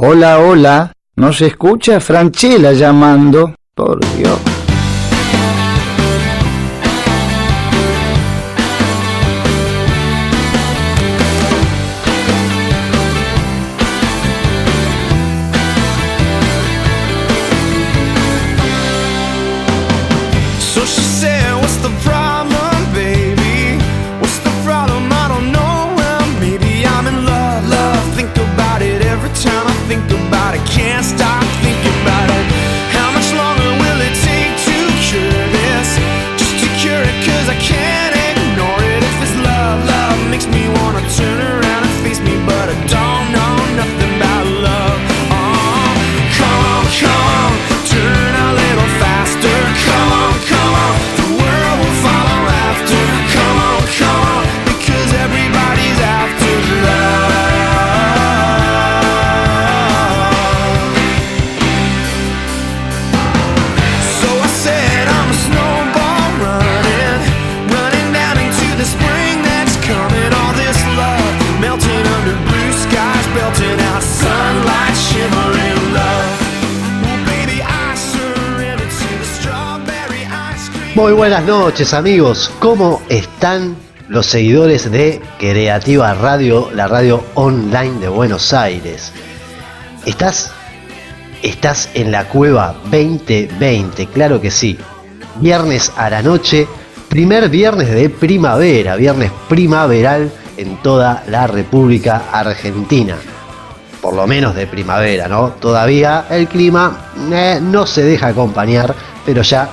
Hola, hola. ¿No se escucha Franchella llamando? Por Dios. Muy buenas noches amigos, ¿cómo están los seguidores de Creativa Radio, la radio online de Buenos Aires? ¿Estás? ¿Estás en la cueva 2020? Claro que sí. Viernes a la noche, primer viernes de primavera, viernes primaveral en toda la República Argentina. Por lo menos de primavera, ¿no? Todavía el clima eh, no se deja acompañar, pero ya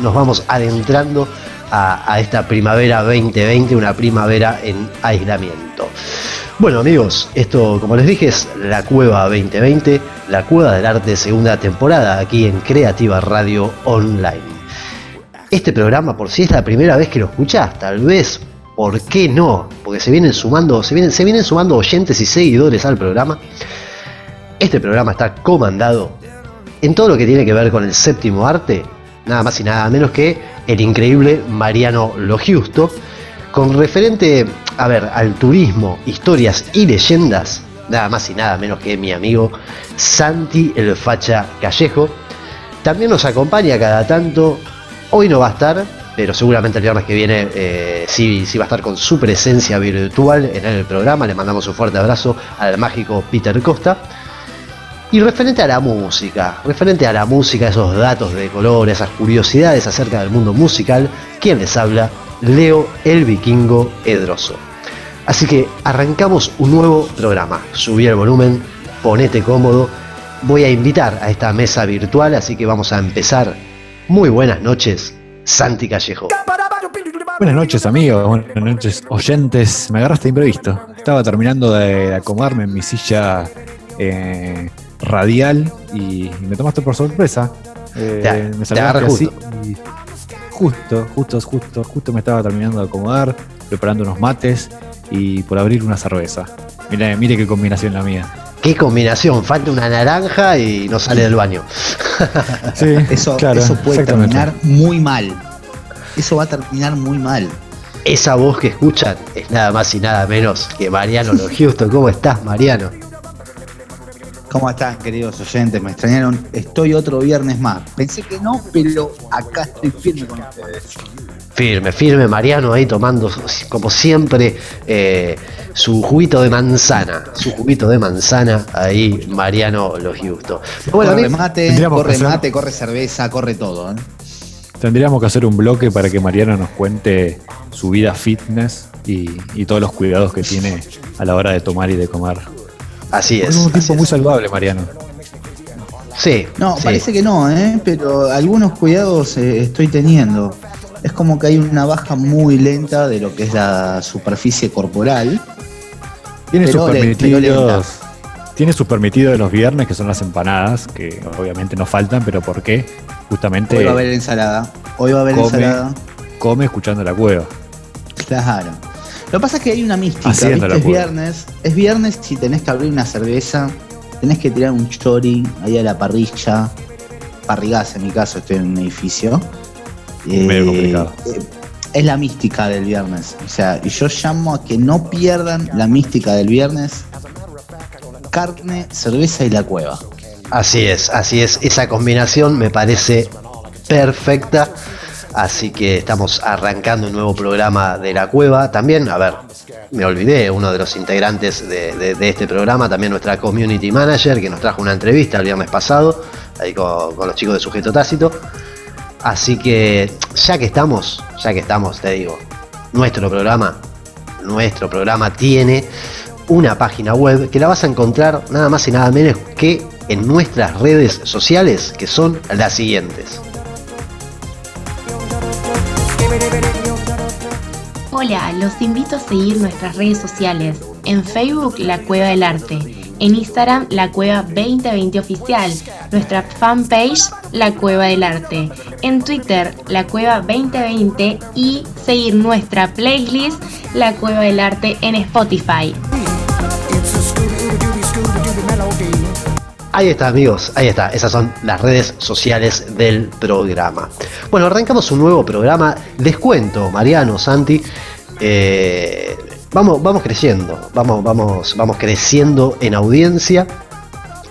nos vamos adentrando a, esta primavera 2020, una primavera en aislamiento. Bueno amigos, esto como les dije es la Cueva 2020, la Cueva del Arte segunda temporada aquí en Creativa Radio Online. Este programa, por si es la primera vez que lo escuchás, tal vez, ¿por qué no? Porque se vienen sumando, se vienen, se vienen sumando oyentes y seguidores al programa. Este programa está comandado en todo lo que tiene que ver con el séptimo arte, nada más y nada menos que el increíble Mariano Logiusto, con referente, a ver, al turismo, historias y leyendas, nada más y nada menos que mi amigo Santi el Facha Callejo. También nos acompaña cada tanto, hoy no va a estar, pero seguramente el viernes que viene eh, sí, sí va a estar con su presencia virtual en el programa. Le mandamos un fuerte abrazo al mágico Peter Costa. Y referente a la música, referente a la música, esos datos de color, esas curiosidades acerca del mundo musical, quien les habla, Leo el Vikingo Edroso. Así que arrancamos un nuevo programa. Subí el volumen, ponete cómodo. Voy a invitar a esta mesa virtual, así que vamos a empezar. Muy buenas noches, Santi Callejo. Buenas noches amigos, buenas noches oyentes. Me agarraste imprevisto. Estaba terminando de acomodarme en mi silla eh, radial y, y me tomaste por sorpresa. Eh, Te- me te saludaste agarré así justo, justo, justo, justo me estaba terminando de acomodar, preparando unos mates y por abrir una cerveza. Mire, mire qué combinación la mía. Qué combinación, falta una naranja y no sale del baño. Sí, Eso, claro, eso puede terminar muy mal. Eso va a terminar muy mal. Esa voz que escuchan es nada más y nada menos que Mariano Logiusto. ¿Cómo estás, Mariano? ¿Cómo están, queridos oyentes? Me extrañaron. Estoy otro viernes más. Pensé que no, pero acá estoy firme con ustedes. Firme, firme, Mariano ahí tomando, como siempre, eh, su juguito de manzana. Su juguito de manzana, ahí, Mariano Logiusto. Bueno, corre mate, corre hacer- mate, corre cerveza, corre todo. ¿eh? Tendríamos que hacer un bloque para que Mariano nos cuente su vida fitness y, y todos los cuidados que tiene a la hora de tomar y de comer. Así Es es. un tipo es. muy saludable, Mariano. Sí, No, sí. parece que no, ¿eh? pero algunos cuidados eh, estoy teniendo. Es como que hay una baja muy lenta de lo que es la superficie corporal. Tiene sus permitidos. Tiene sus permitidos de los viernes, que son las empanadas, que obviamente no faltan, pero ¿por qué? Justamente Hoy va a haber ensalada. Hoy va a haber come. ensalada. come escuchando la cueva. Claro. Lo que pasa es que hay una mística, ¿viste? Es viernes. Es viernes si tenés que abrir una cerveza, tenés que tirar un chori ahí a la parrilla. Parrigás en mi caso, estoy en un edificio. Medio complicado. eh, es la mística del viernes. O sea, y yo llamo a que no pierdan la mística del viernes carne, cerveza y la cueva. Así es, así es. Esa combinación me parece perfecta. Así que estamos arrancando un nuevo programa de la cueva. También, a ver, me olvidé, uno de los integrantes de, este programa, también nuestra community manager, que nos trajo una entrevista el viernes pasado, ahí con, con los chicos de Sujeto Tácito. Así que, ya que estamos, ya que estamos, te digo, nuestro programa, nuestro programa tiene una página web que la vas a encontrar nada más y nada menos que en nuestras redes sociales, que son las siguientes. Hola, los invito a seguir nuestras redes sociales. En Facebook, La Cueva del Arte. En Instagram, La Cueva 2020 Oficial. Nuestra fanpage, La Cueva del Arte. En Twitter, La Cueva 2020. Y seguir nuestra playlist, La Cueva del Arte, en Spotify. Ahí está, amigos, ahí está. Esas son las redes sociales del programa. Bueno, arrancamos un nuevo programa. Les cuento, Mariano, Santi. eh, vamos, vamos creciendo, vamos, vamos, vamos creciendo en audiencia.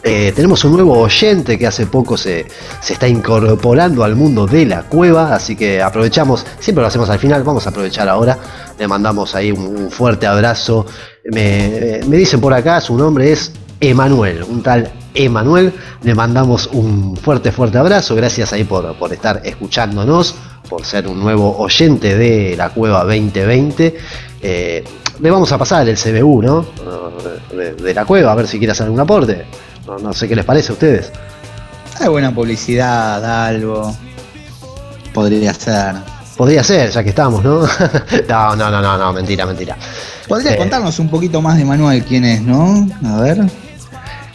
Eh, tenemos un nuevo oyente que hace poco se, se está incorporando al mundo de la cueva, así que aprovechamos, siempre lo hacemos al final, vamos a aprovechar ahora, le mandamos ahí un, un fuerte abrazo. Me, me dicen por acá, su nombre es Emanuel, un tal Emanuel, le mandamos un fuerte, fuerte abrazo, gracias ahí por, por estar escuchándonos, por ser un nuevo oyente de la cueva 2020. Eh, le vamos a pasar el CBU, ¿no? De, de la cueva, a ver si quiere hacer algún aporte. No, no sé qué les parece a ustedes. Hay buena publicidad, algo. Podría ser. Podría ser, ya que estamos, ¿no? no, no, no, no, no, mentira, mentira. Podría Eh, contarnos un poquito más de Manuel quién es, ¿no? A ver.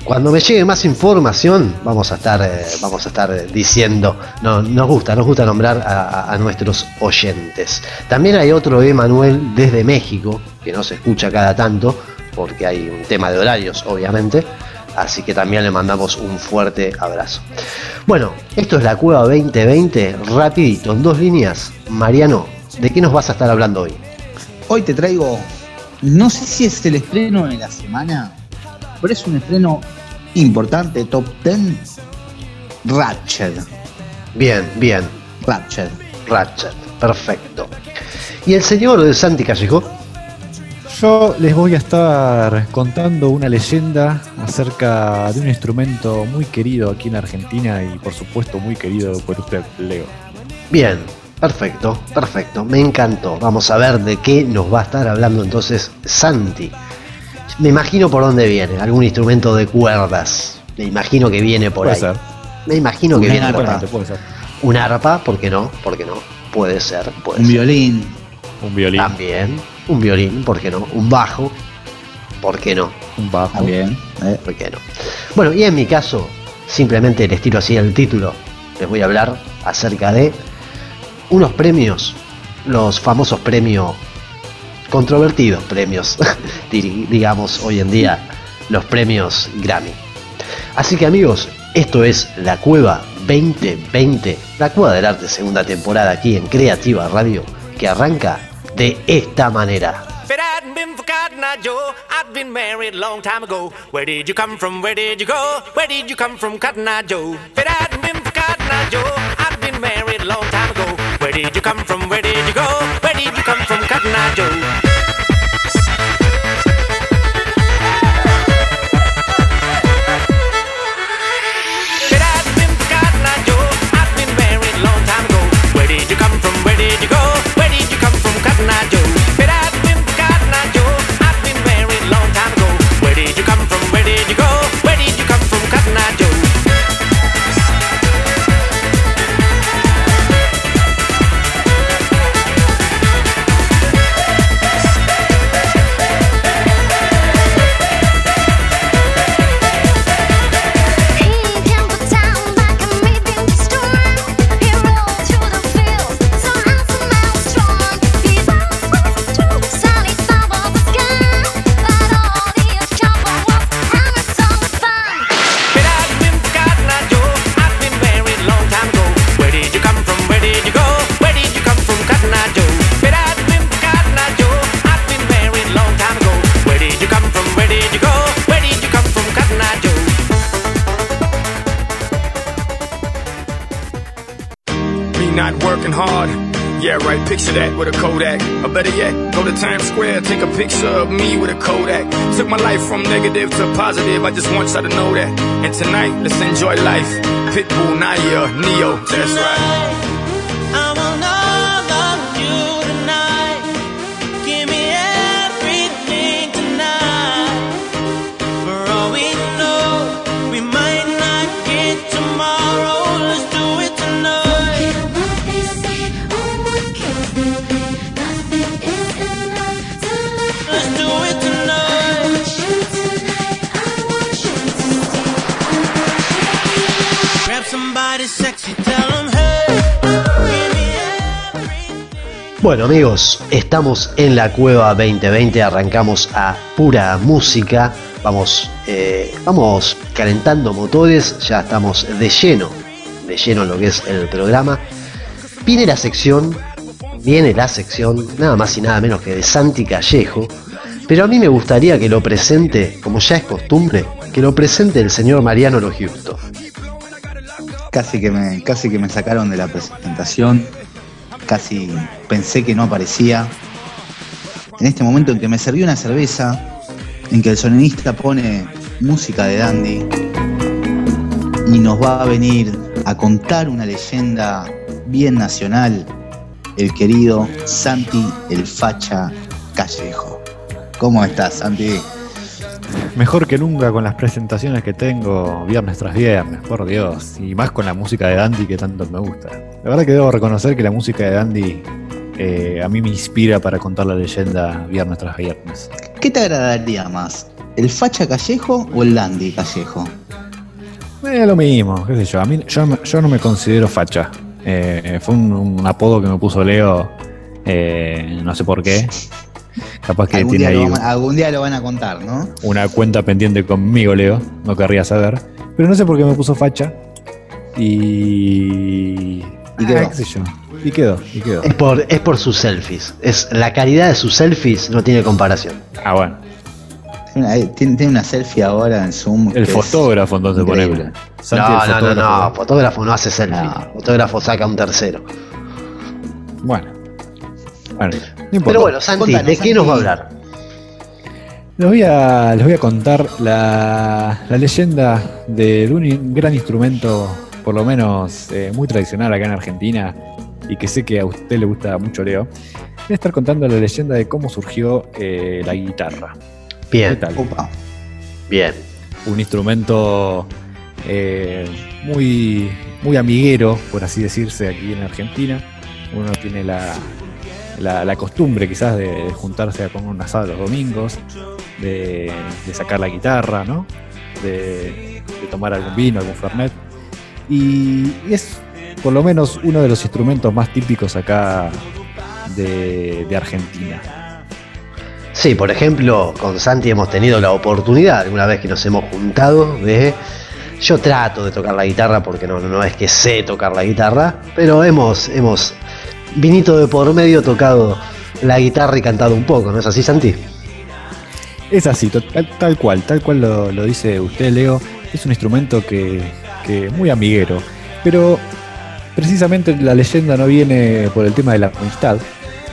Cuando me llegue más información, vamos a estar, eh, vamos a estar eh, diciendo. No, nos gusta, nos gusta nombrar a, a- a nuestros oyentes. También hay otro Emanuel desde México, que no se escucha cada tanto, porque hay un tema de horarios, obviamente. Así que también le mandamos un fuerte abrazo. Bueno, esto es la Cueva 2020, rapidito, en dos líneas. Mariano, ¿de qué nos vas a estar hablando hoy? Hoy te traigo, no sé si es el estreno de la semana, pero es un estreno importante, top 10, Ratchet. Bien, bien, Ratchet. Ratchet, perfecto. ¿Y el señor Santi Callejo? Yo les voy a estar contando una leyenda acerca de un instrumento muy querido aquí en Argentina y por supuesto muy querido por usted, Leo. Bien, perfecto, perfecto, me encantó. Vamos a ver de qué nos va a estar hablando entonces Santi. Me imagino por dónde viene, algún instrumento de cuerdas. Me imagino que viene por Puede ahí. ser. Me imagino que Una viene por arpa. puede ser. Un arpa, ¿por qué no? ¿Por qué no? Puede ser, puede Un ser. violín. Un violín, También, un violín, ¿por qué no? Un bajo, ¿por qué no? un bajo. También. ¿eh? ¿Por qué no? Bueno, y en mi caso, simplemente les tiro así el título. Les voy a hablar acerca de unos premios, los famosos premios, controvertidos premios, digamos hoy en día, los premios Grammy. Así que amigos, esto es La Cueva 2020, La Cueva del Arte segunda temporada aquí en Creativa Radio, que arranca de esta manera. Negative to positive, I just want y'all to know that. And tonight, let's enjoy life. Pitbull, Naya, Neo, that's right. Bueno amigos, estamos en la cueva 2020, arrancamos a pura música, vamos, eh, vamos calentando motores, ya estamos de lleno, de lleno en lo que es el programa. Viene la sección, viene la sección, nada más y nada menos que de Santi Callejo, pero a mí me gustaría que lo presente, como ya es costumbre, que lo presente el señor Mariano Lo Giusto. Casi que me, casi que me sacaron de la presentación. Casi pensé que no aparecía. En este momento en que me serví una cerveza, en que el sonidista pone música de Dandy y nos va a venir a contar una leyenda bien nacional, el querido Santi el Facha Callejo. ¿Cómo estás, Santi? Mejor que nunca con las presentaciones que tengo viernes tras viernes, por Dios. Y más con la música de Dandy que tanto me gusta. La verdad que debo reconocer que la música de Dandy eh, a mí me inspira para contar la leyenda viernes tras viernes. ¿Qué te agradaría más? ¿El Facha Callejo o el Dandy Callejo? Eh, lo mismo, qué sé yo. A mí, yo, yo no me considero facha. Eh, fue un, un apodo que me puso Leo, no sé por qué. Capaz que Algún tiene día, ahí van, algún día lo van a contar, ¿no? una cuenta pendiente conmigo, Leo. No querría saber. Pero no sé por qué me puso facha. Y. Y quedó. Ah, qué sé yo. Y quedó, y quedó. Es por, es por sus selfies, es la calidad de sus selfies no tiene comparación. Ah, bueno. Tiene una, tiene- tiene una selfie ahora en Zoom. El fotógrafo, entonces. Santi, no, no, no, fotógrafo. no, fotógrafo no hace selfie, No. fotógrafo saca un tercero. Bueno. Bueno, no importa. Pero bueno, Santi, Contanos, ¿de qué nos va a hablar? Les voy a, les voy a contar la, la leyenda de un gran instrumento, por lo menos eh, muy tradicional acá en Argentina, y que sé que a usted le gusta mucho, Leo. Voy a estar contando la leyenda de cómo surgió eh, la guitarra. ¿Qué Bien, tal? Opa. bien. Un instrumento eh, muy, muy amiguero, por así decirse, aquí en Argentina. Uno tiene la, la, la costumbre quizás de juntarse a comer un asado los domingos, de, de sacar la guitarra, ¿no? De, de tomar algún vino, algún fernet. Y, es por lo menos uno de los instrumentos más típicos acá de, de Argentina. Sí, por ejemplo, con Santi hemos tenido la oportunidad, alguna vez que nos hemos juntado, de... Yo trato de tocar la guitarra porque no, no es que sé tocar la guitarra, pero hemos, hemos, vinito de por medio, tocado la guitarra y cantado un poco, ¿no es así, Santi? Es así, tal, tal cual, tal cual lo, lo dice usted, Leo. Es un instrumento que, que muy amiguero. Pero precisamente la leyenda no viene por el tema de la amistad.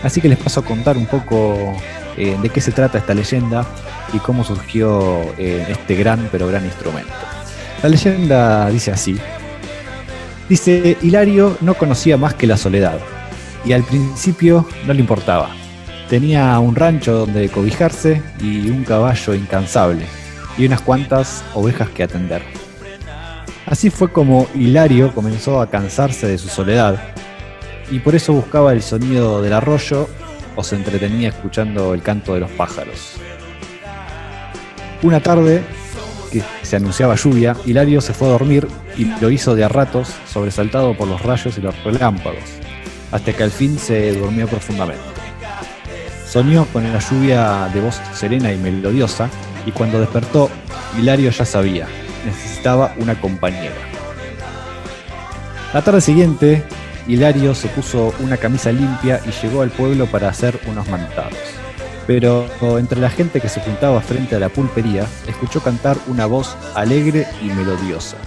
Así que les paso a contar un poco eh, de qué se trata esta leyenda y cómo surgió eh, este gran pero gran instrumento. La leyenda dice así. Dice, Hilario no conocía más que la soledad y al principio no le importaba. Tenía un rancho donde cobijarse y un caballo incansable y unas cuantas ovejas que atender. Así fue como Hilario comenzó a cansarse de su soledad y por eso buscaba el sonido del arroyo o se entretenía escuchando el canto de los pájaros. Una tarde que se anunciaba lluvia, Hilario se fue a dormir y lo hizo de a ratos, sobresaltado por los rayos y los relámpagos, hasta que al fin se durmió profundamente. Soñó con la lluvia de voz serena y melodiosa, y cuando despertó, Hilario ya sabía, necesitaba una compañera. La tarde siguiente, Hilario se puso una camisa limpia y llegó al pueblo para hacer unos mantados. Pero entre la gente que se juntaba frente a la pulpería, escuchó cantar una voz alegre y melodiosa.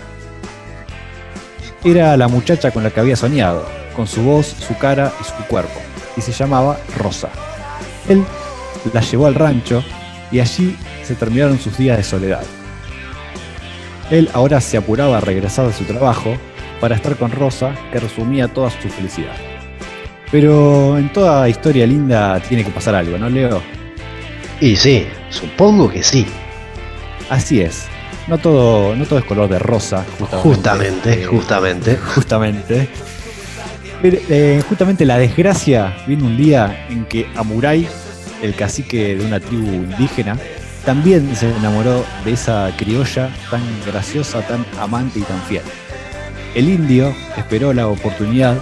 Era la muchacha con la que había soñado, con su voz, su cara y su cuerpo, y se llamaba Rosa. Él la llevó al rancho y allí se terminaron sus días de soledad. Él ahora se apuraba a regresar de su trabajo para estar con Rosa, que resumía toda su felicidad. Pero en toda historia linda tiene que pasar algo, ¿no, Leo? Y sí, supongo que sí. Así es. No todo, no todo es color de rosa, justamente. Justamente, Eh, justamente. justamente. Pero, eh, justamente la desgracia vino un día en que Amurai, el cacique de una tribu indígena, también se enamoró de esa criolla tan graciosa, tan amante y tan fiel. El indio esperó la oportunidad,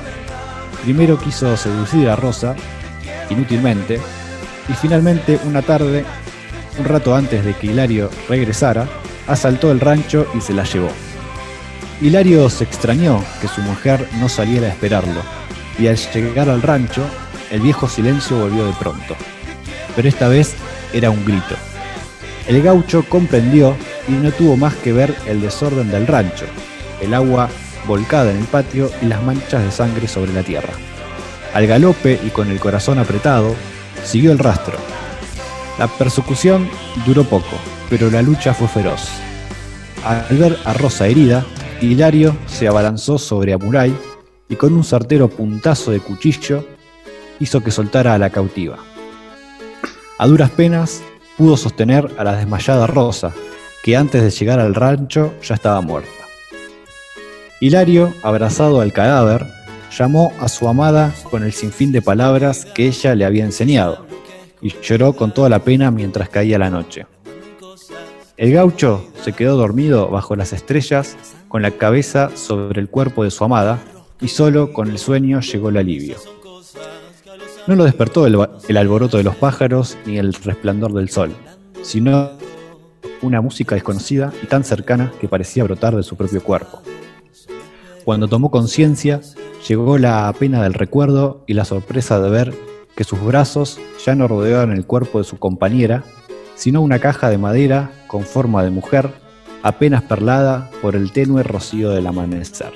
primero quiso seducir a Rosa, inútilmente, y finalmente una tarde, un rato antes de que Hilario regresara, asaltó el rancho y se la llevó. Hilario se extrañó que su mujer no saliera a esperarlo, y al llegar al rancho, el viejo silencio volvió de pronto. Pero esta vez era un grito. El gaucho comprendió y no tuvo más que ver el desorden del rancho, el agua volcada en el patio y las manchas de sangre sobre la tierra. Al galope y con el corazón apretado, siguió el rastro. La persecución duró poco, pero la lucha fue feroz. Al ver a Rosa herida, Hilario se abalanzó sobre Amurai y con un certero puntazo de cuchillo hizo que soltara a la cautiva. A duras penas pudo sostener a la desmayada Rosa, que antes de llegar al rancho ya estaba muerta. Hilario, abrazado al cadáver, llamó a su amada con el sinfín de palabras que ella le había enseñado, y lloró con toda la pena mientras caía la noche. El gaucho se quedó dormido bajo las estrellas con la cabeza sobre el cuerpo de su amada y solo con el sueño llegó el alivio. No lo despertó el, alboroto de los pájaros ni el resplandor del sol, sino una música desconocida y tan cercana que parecía brotar de su propio cuerpo. Cuando tomó conciencia, llegó la pena del recuerdo y la sorpresa de ver que sus brazos ya no rodeaban el cuerpo de su compañera, sino una caja de madera con forma de mujer, apenas perlada por el tenue rocío del amanecer.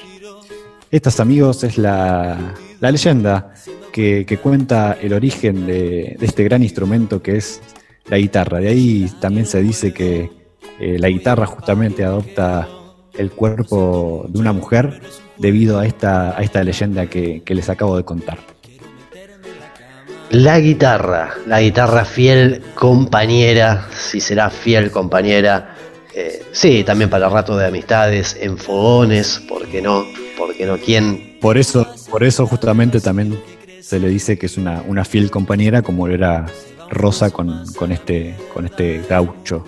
Estas, amigos, es la, la leyenda que, que cuenta el origen de, de este gran instrumento que es la guitarra. De ahí también se dice que eh, la guitarra justamente adopta el cuerpo de una mujer debido a esta, a esta leyenda que, que les acabo de contar. La guitarra, la guitarra fiel compañera, si será fiel compañera. eh, sí, también para rato de amistades, en fogones, ¿por qué no? ¿Por qué no? ¿Quién? Por eso, por eso justamente también se le dice que es una, una fiel compañera como lo era Rosa con, con este, con este gaucho.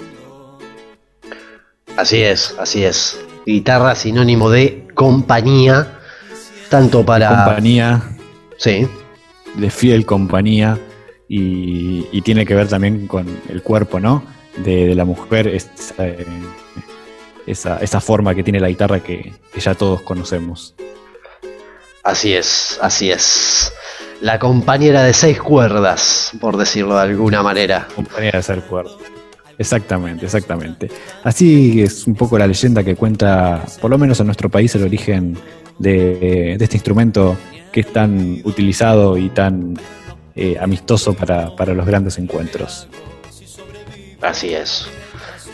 Así es, así es. Guitarra sinónimo de compañía, tanto para... Compañía, Sí, de fiel compañía y, y tiene que ver también con el cuerpo, ¿no? De, de la mujer, esa, eh, esa, esa forma que tiene la guitarra que, que ya todos conocemos. así es, así es. La compañera de seis cuerdas, por decirlo de alguna manera. Compañía de ser cuerdo. Exactamente, exactamente. Así es un poco la leyenda que cuenta, por lo menos en nuestro país, el origen de, de este instrumento que es tan utilizado y tan eh, amistoso para, para los grandes encuentros. Así es.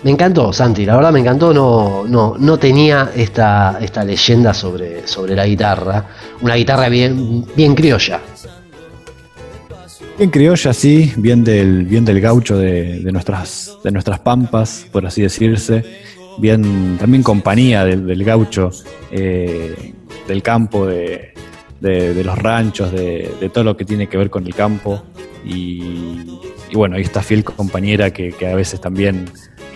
Me encantó, Santi, la verdad me encantó, no, no, no tenía esta, esta leyenda sobre, sobre la guitarra. Una guitarra bien, bien criolla. Bien criolla, sí, bien del, bien del gaucho de, de nuestras, de nuestras pampas, por así decirse. Bien, también compañía del, gaucho eh, del campo, de, de- los ranchos, de, de todo lo que tiene que ver con el campo. Y, y bueno, y esta fiel compañera que, que a veces también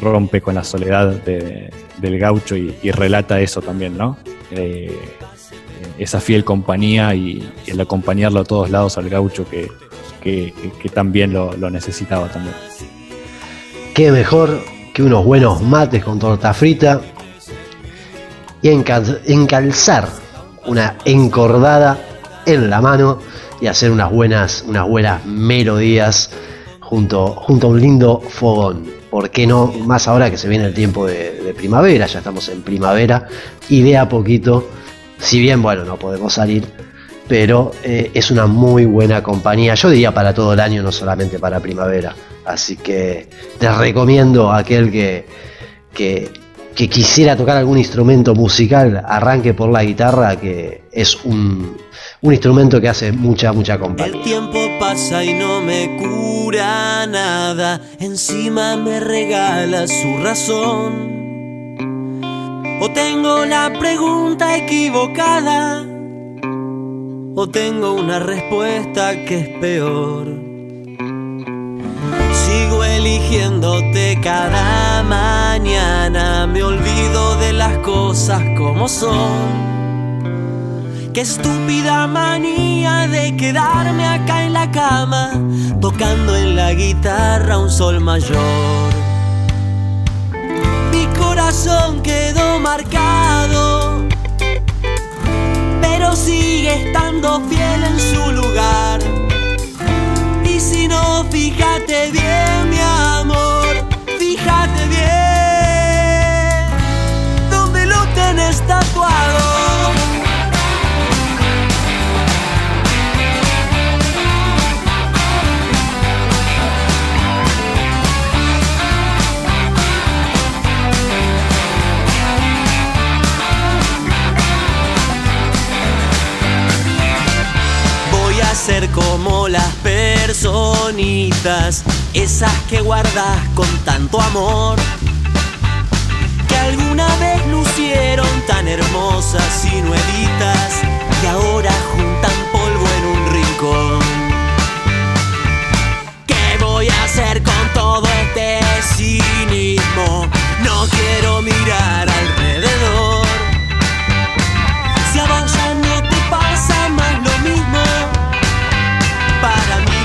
rompe con la soledad de- del gaucho y, relata eso también, ¿no? Eh, esa fiel compañía y, el acompañarlo a todos lados al gaucho que, también lo, necesitaba también. Qué mejor que unos buenos mates con torta frita y encal- encalzar una encordada en la mano y hacer unas buenas, unas buenas melodías junto, junto a un lindo fogón. ¿Por qué no? Más ahora que se viene el tiempo de, primavera, ya estamos en primavera y de a poquito, si bien bueno, no podemos salir, pero eh, es una muy buena compañía. Yo diría para todo el año, no solamente para primavera. Así que te recomiendo aquel que, que, que quisiera tocar algún instrumento musical, arranque por la guitarra, que es un, instrumento que hace mucha, mucha El compañía. tiempo pasa y no me cura nada. Encima me regala su razón. O tengo la pregunta equivocada. O tengo una respuesta que es peor. Eligiéndote cada mañana. Me olvido de las cosas como son. Qué estúpida manía de quedarme acá en la cama, tocando en la guitarra un sol mayor. Mi corazón quedó marcado, pero sigue estando fiel en su lugar. Y si no, fíjate bien, como las personitas, esas que guardas con tanto amor, que alguna vez lucieron tan hermosas y nuevitas y ahora juntan polvo en un rincón. ¿Qué voy a hacer con todo este cinismo? No quiero mirar alrededor. Si a vos ya no te pasa más lo mismo, para mí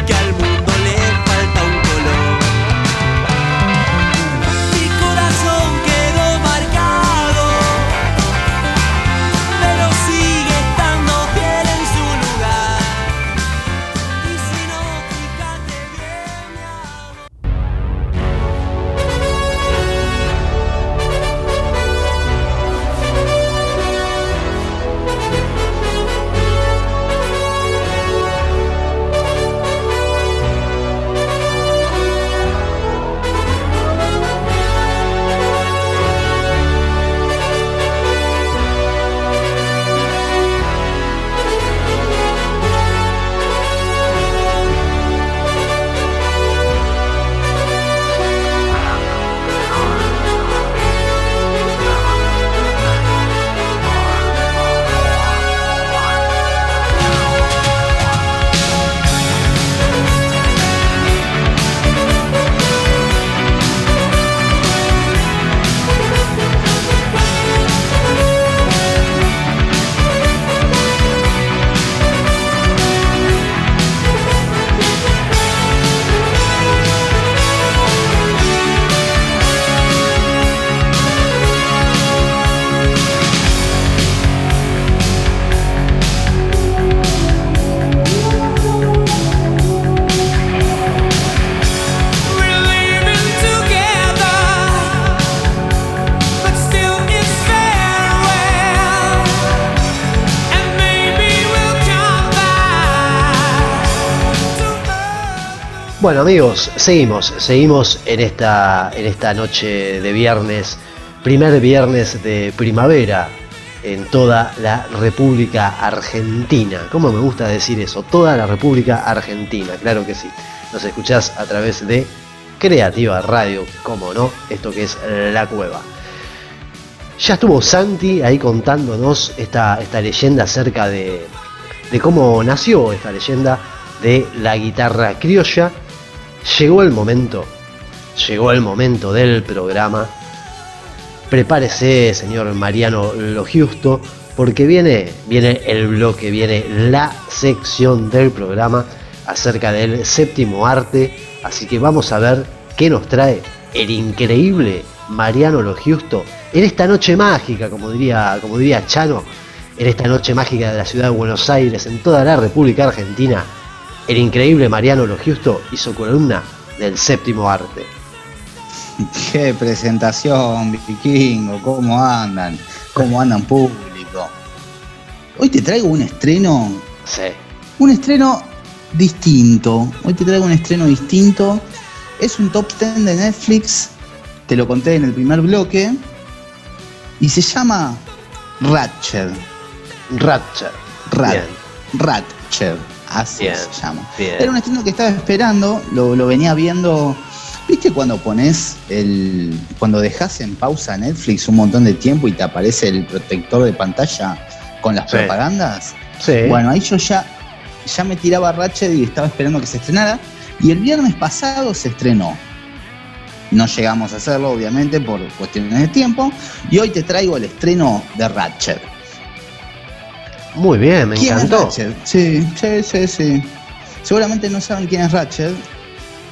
Bueno amigos, seguimos, seguimos en esta, en esta noche de viernes, primer viernes de primavera en toda la República Argentina. ¿Cómo me gusta decir eso? Toda la República Argentina, claro que sí. Nos escuchás a través de Creativa Radio, como no, esto que es La Cueva. Ya estuvo Santi ahí contándonos esta, esta leyenda acerca de, de cómo nació esta leyenda de la guitarra criolla. Llegó el momento, llegó el momento del programa. Prepárese, señor Mariano Lo Justo, porque viene, viene el bloque, viene la sección del programa acerca del séptimo arte. Así que vamos a ver qué nos trae el increíble Mariano Lo Justo en esta noche mágica, como diría, como diría Chano, en esta noche mágica de la ciudad de Buenos Aires, en toda la República Argentina. El increíble Mariano Lo Justo hizo columna del séptimo arte. Qué presentación, vikingo, ¿cómo andan? ¿Cómo andan público? Hoy te traigo un estreno Sí. Un estreno distinto. Hoy te traigo un estreno distinto. Es un top 10 de Netflix. Te lo conté en el primer bloque. Y se llama Ratchet. Ratchet. Rat, Bien. Así Bien, se llama. bien. Era un estreno que estaba esperando. Lo, lo venía viendo. ¿Viste cuando pones el. cuando dejas en pausa Netflix un montón de tiempo y te aparece el protector de pantalla con las Sí. propagandas? Sí. Bueno, ahí yo ya, ya me tiraba Ratchet y estaba esperando que se estrenara. Y el viernes pasado se estrenó. No llegamos a hacerlo, obviamente, por cuestiones de tiempo. Y hoy te traigo el estreno de Ratchet. Muy bien, me ¿Quién encantó. es Ratchet? Sí, sí, sí, sí. Seguramente no saben quién es Ratchet.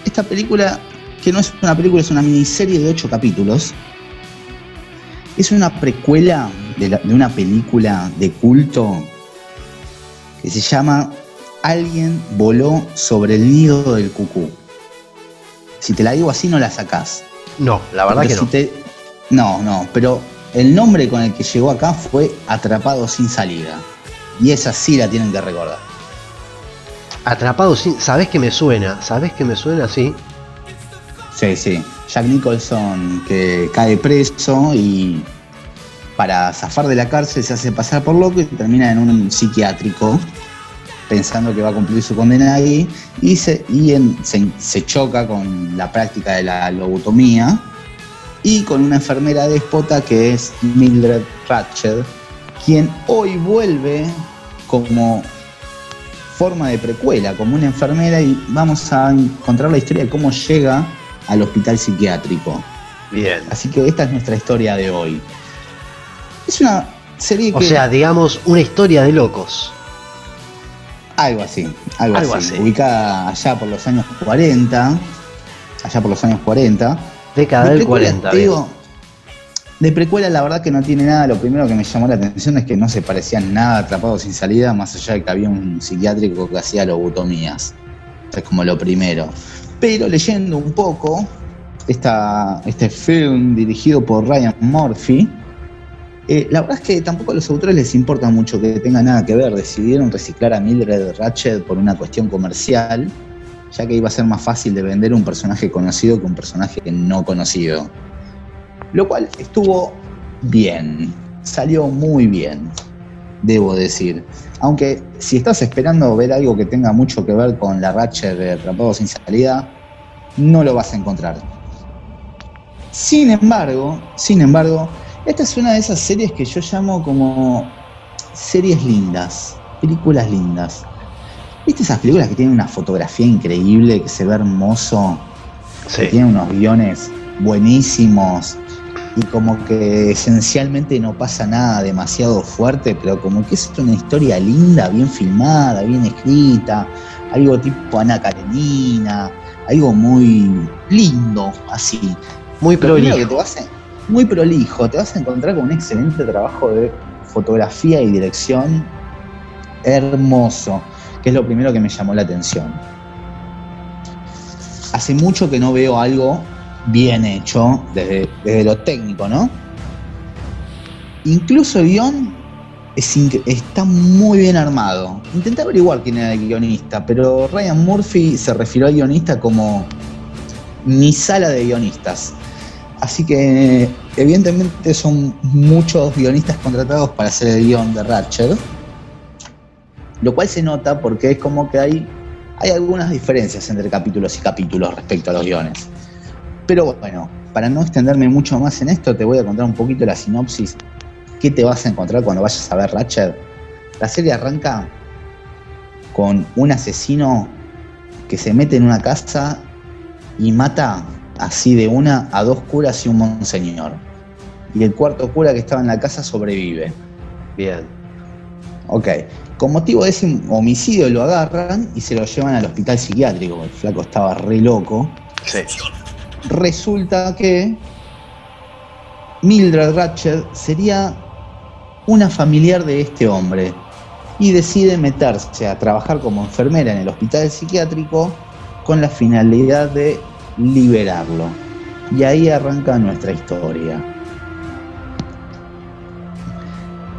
Esta película, que no es una película, es una miniserie de ocho capítulos. Es una precuela de, la- de una película de culto que se llama Alguien voló sobre el nido del cucú. Si te la digo así, no la sacás. No, la verdad que si no. te- No, no, pero el nombre con el que llegó acá fue Atrapado sin salida. Y esa sí la tienen que recordar. Atrapado sin. ¿Sabés que me suena? ¿Sabés que me suena así? Sí, sí. Jack Nicholson que cae preso y para zafar de la cárcel se hace pasar por loco y termina en un psiquiátrico pensando que va a cumplir su condena ahí y se, y en- se, se choca con la práctica de la lobotomía y con una enfermera déspota que es Mildred Ratchet, quien hoy vuelve como forma de precuela, como una enfermera y vamos a encontrar la historia de cómo llega al hospital psiquiátrico. Bien. Así que esta es nuestra historia de hoy. Es una serie O que... sea, digamos, una historia de locos. Algo así, algo, Algo así. así. Ubicada allá por los años 40. Allá por los años 40. Década De del precuela, 40. te bien. digo, de precuela la verdad que no tiene nada. Lo primero que me llamó la atención es que no se parecían nada atrapados sin salida, más allá de que había un psiquiátrico que hacía lobotomías. Es como lo primero. Pero leyendo un poco, esta, este film dirigido por Ryan Murphy, eh, la verdad es que tampoco a los autores les importa mucho que tenga nada que ver. Decidieron reciclar a Mildred Ratchet por una cuestión comercial, ya que iba a ser más fácil de vender un personaje conocido que un personaje no conocido. Lo cual estuvo bien, salió muy bien, debo decir. Aunque si estás esperando ver algo que tenga mucho que ver con la Ratchet de Atrapado sin salida, no lo vas a encontrar. Sin embargo, sin embargo, esta es una de esas series que yo llamo como series lindas, películas lindas. ¿Viste esas películas que tienen una fotografía increíble, que se ve hermoso, que Sí. tienen unos guiones buenísimos y como que esencialmente no pasa nada demasiado fuerte, pero como que es una historia linda, bien filmada, bien escrita, algo tipo Ana Karenina, algo muy lindo, así. Muy que prolijo. te vas a- muy prolijo, te vas a encontrar con un excelente trabajo de fotografía y dirección hermoso, que es lo primero que me llamó la atención. Hace mucho que no veo algo bien hecho desde, desde lo técnico, ¿no? Incluso el guion está muy bien armado. Intenté averiguar quién era el guionista, pero Ryan Murphy se refirió al guionista como mi sala de guionistas. Así que evidentemente son muchos guionistas contratados para hacer el guion de Ratchet. Lo cual se nota porque es como que hay, hay algunas diferencias entre capítulos y capítulos respecto a los guiones. Pero bueno, para no extenderme mucho más en esto, te voy a contar un poquito la sinopsis. ¿Qué te vas a encontrar cuando vayas a ver Ratchet? La serie arranca con un asesino que se mete en una casa y mata así de una a dos curas y un monseñor. Y el cuarto cura que estaba en la casa sobrevive. Bien. Ok. Con motivo de ese homicidio lo agarran y se lo llevan al hospital psiquiátrico. El flaco estaba re loco. Sí. Resulta que Mildred Ratchet sería una familiar de este hombre y decide meterse a trabajar como enfermera en el hospital psiquiátrico con la finalidad de liberarlo. Y ahí arranca nuestra historia.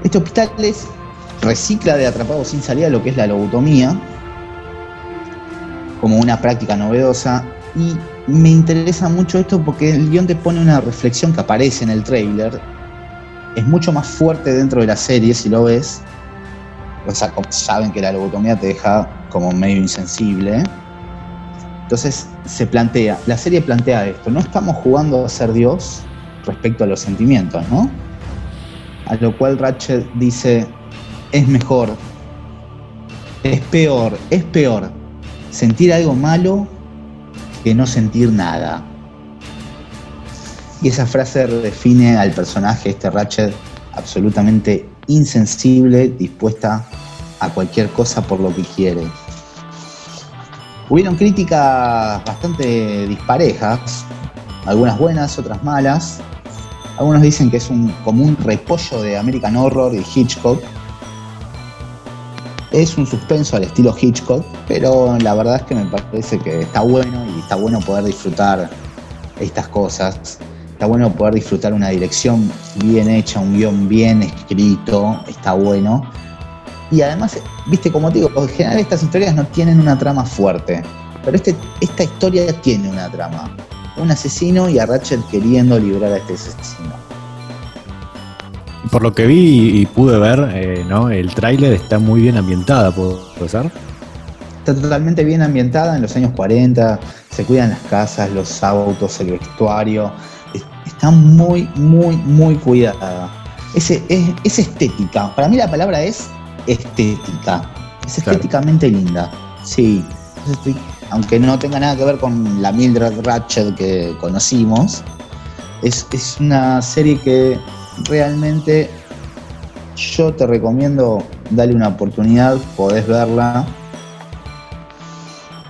Este hospital es recicla de Atrapado sin salida lo que es la lobotomía como una práctica novedosa y me interesa mucho esto porque el guion te pone una reflexión que aparece en el trailer es mucho más fuerte dentro de la serie si lo ves. O sea, saben que la lobotomía te deja como medio insensible. Entonces se plantea, la serie plantea esto, no estamos jugando a ser Dios respecto a los sentimientos, ¿no? A lo cual Ratchet dice, es mejor, es peor, es peor sentir algo malo que no sentir nada. Y esa frase define al personaje, este Ratchet, absolutamente insensible, dispuesta a cualquier cosa por lo que quiere. Hubieron críticas bastante disparejas, algunas buenas, otras malas. Algunos dicen que es un, como un repollo de American Horror y Hitchcock. Es un suspenso al estilo Hitchcock, pero la verdad es que me parece que está bueno y está bueno poder disfrutar estas cosas. Está bueno poder disfrutar una dirección bien hecha, un guion bien escrito, está bueno. Y además, viste, como te digo, en general estas historias no tienen una trama fuerte, pero este, esta historia tiene una trama. Un asesino y a Ratchet queriendo librar a este asesino. Por lo que vi y pude ver, eh, ¿no? el tráiler está muy bien ambientada, ¿puedo puede ser? Está totalmente bien ambientada en los años 40, se cuidan las casas, los autos, el vestuario. Es- Está muy, muy, muy cuidada. Es, es, es estética. Para mí la palabra es estética. Es Claro. estéticamente linda. Sí. Aunque no tenga nada que ver con la Mildred Ratchet que conocimos, es, es una serie que realmente yo te recomiendo darle una oportunidad, podés verla.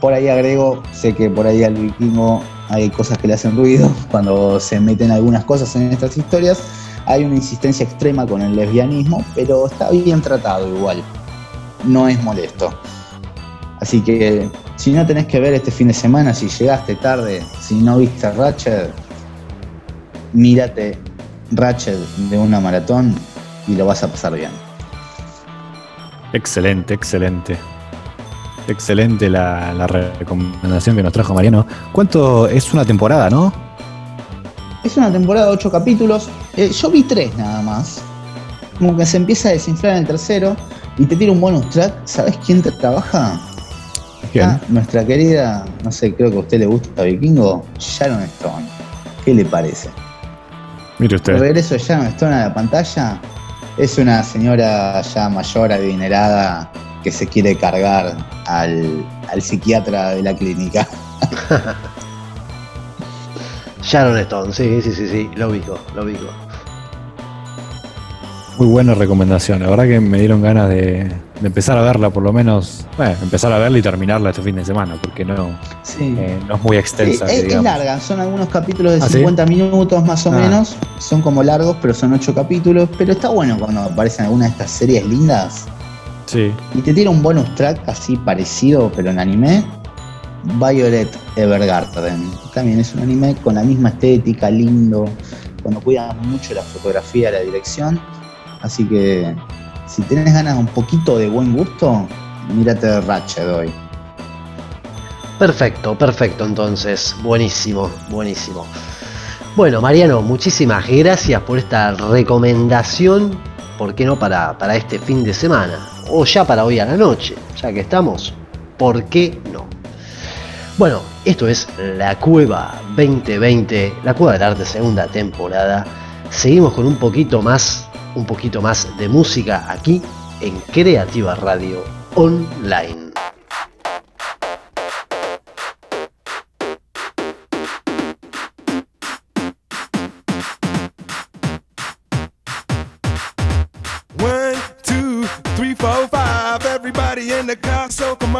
Por ahí agrego, sé que por ahí al vikingo hay cosas que le hacen ruido cuando se meten algunas cosas en estas historias. Hay una insistencia extrema con el lesbianismo, pero está bien tratado igual. No es molesto. Así que si no tenés que ver este fin de semana, si llegaste tarde, si no viste Ratchet, mírate Ratchet de una maratón y lo vas a pasar bien. Excelente, excelente. Excelente la, la recomendación que nos trajo Mariano. ¿Cuánto es una temporada, no? Es una temporada de 8 capítulos. Eh, yo vi 3 nada más. Como que se empieza a desinflar en el tercero y te tira un bonus track. ¿Sabes quién te trabaja? Ah, nuestra querida, no sé, creo que a usted le gusta Vikingo, Sharon Stone. ¿Qué le parece? Mire El usted. regreso de Sharon Stone a la pantalla es una señora ya mayor, adinerada, que se quiere cargar al, al psiquiatra de la clínica. Sharon Stone, sí, sí, sí, sí, lo ubico, lo ubico. Muy buena recomendación. La verdad que me dieron ganas de, de empezar a verla, por lo menos. Bueno, empezar a verla y terminarla este fin de semana, porque no, Sí. eh, no es muy Sí, extensa. es, que es digamos. larga, son algunos capítulos de ¿Ah, sí? 50 minutos más o Ah. menos. Son como largos, pero son 8 capítulos. Pero está bueno cuando aparecen algunas de estas series lindas. Sí. Y te tira un bonus track así parecido, pero en anime. Violet Evergarden. También es un anime con la misma estética, lindo. Cuando cuidan mucho la fotografía, la dirección. Así que si tenés ganas de un poquito de buen gusto, mírate Ratchet hoy. Perfecto, perfecto, entonces. Buenísimo, buenísimo. Bueno, Mariano, muchísimas gracias por esta recomendación. ¿Por qué no para, para este fin de semana? O ya para hoy a la noche, ya que estamos. ¿Por qué no? Bueno, esto es La Cueva 2020, La Cueva del Arte segunda temporada. Seguimos con un poquito más, un poquito más de música aquí en Creativa Radio Online. One, two, three, four, five. Everybody in the car, so come on,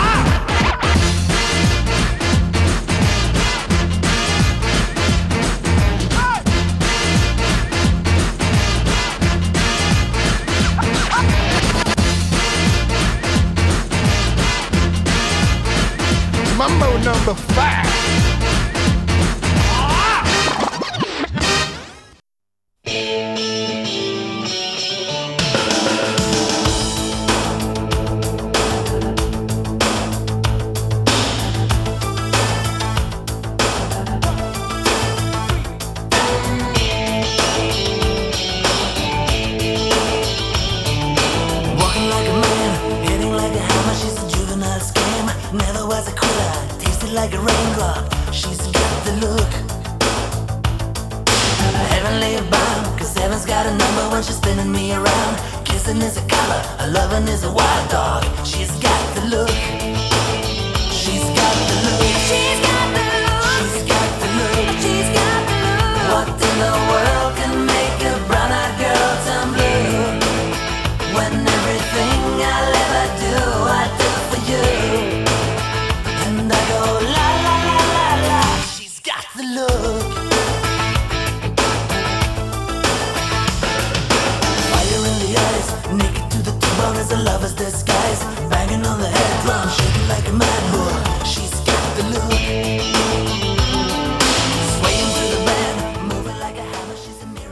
Number five.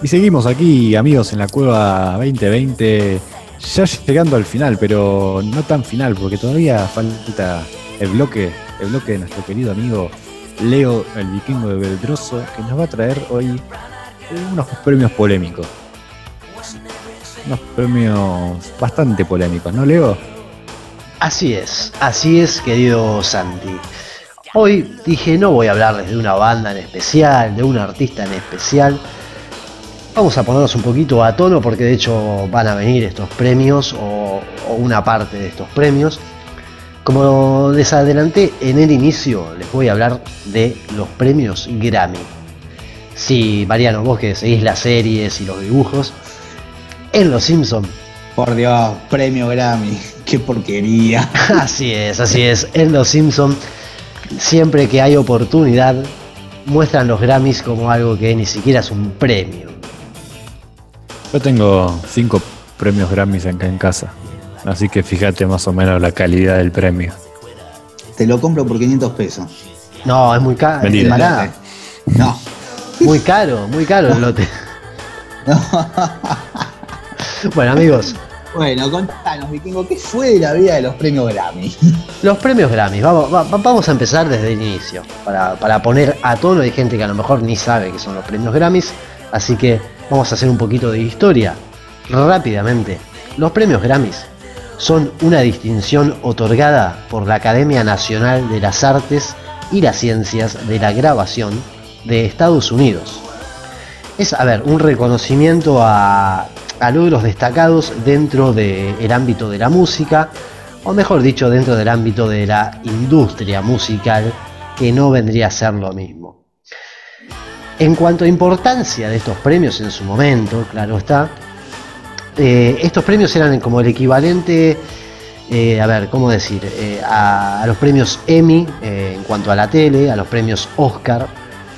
Seguimos aquí, amigos, en la cueva 2020, ya llegando al final, pero no tan final, porque todavía falta el bloque, el bloque de nuestro querido amigo Leo, el vikingo de Beldroso, que nos va a traer hoy unos premios polémicos. Unos premios bastante polémicos, ¿no, Leo? Así es, así es, querido Santi. Hoy dije no voy a hablarles de una banda en especial, de un artista en especial. Vamos a ponernos un poquito a tono porque de hecho van a venir estos premios o, o una parte de estos premios. Como les adelanté en el inicio, les voy a hablar de los premios Grammy. Sí, Mariano, vos que seguís las series y los dibujos, en Los Simpsons Por Dios, premio Grammy. Qué porquería. Así es, así es. En Los Simpson, siempre que hay oportunidad, muestran los Grammys como algo que ni siquiera es un premio. Yo tengo cinco premios Grammys acá en casa, así que fíjate más o menos la calidad del premio. Te lo compro por 500 pesos. No, es muy caro. Mentira. No. muy caro, muy caro el lote. Bueno, amigos, Bueno, contanos, vikingo, ¿qué fue de la vida de los premios Grammy? los premios Grammys, vamos, va- va- vamos a empezar desde el inicio, para, para poner a tono, hay gente que a lo mejor ni sabe que son los premios Grammys, así que vamos a hacer un poquito de historia rápidamente. Los premios Grammys son una distinción otorgada por la Academia Nacional de las Artes y las Ciencias de la Grabación de Estados Unidos. Es, a ver, un reconocimiento a, logros destacados dentro del ámbito de la música, o mejor dicho, dentro del ámbito de la industria musical, que no vendría a ser lo mismo. En cuanto a importancia de estos premios en su momento, claro está, eh, estos premios eran como el equivalente, eh, a ver, ¿cómo decir? Eh, a, a los premios Emmy en cuanto a la tele, a los premios Oscar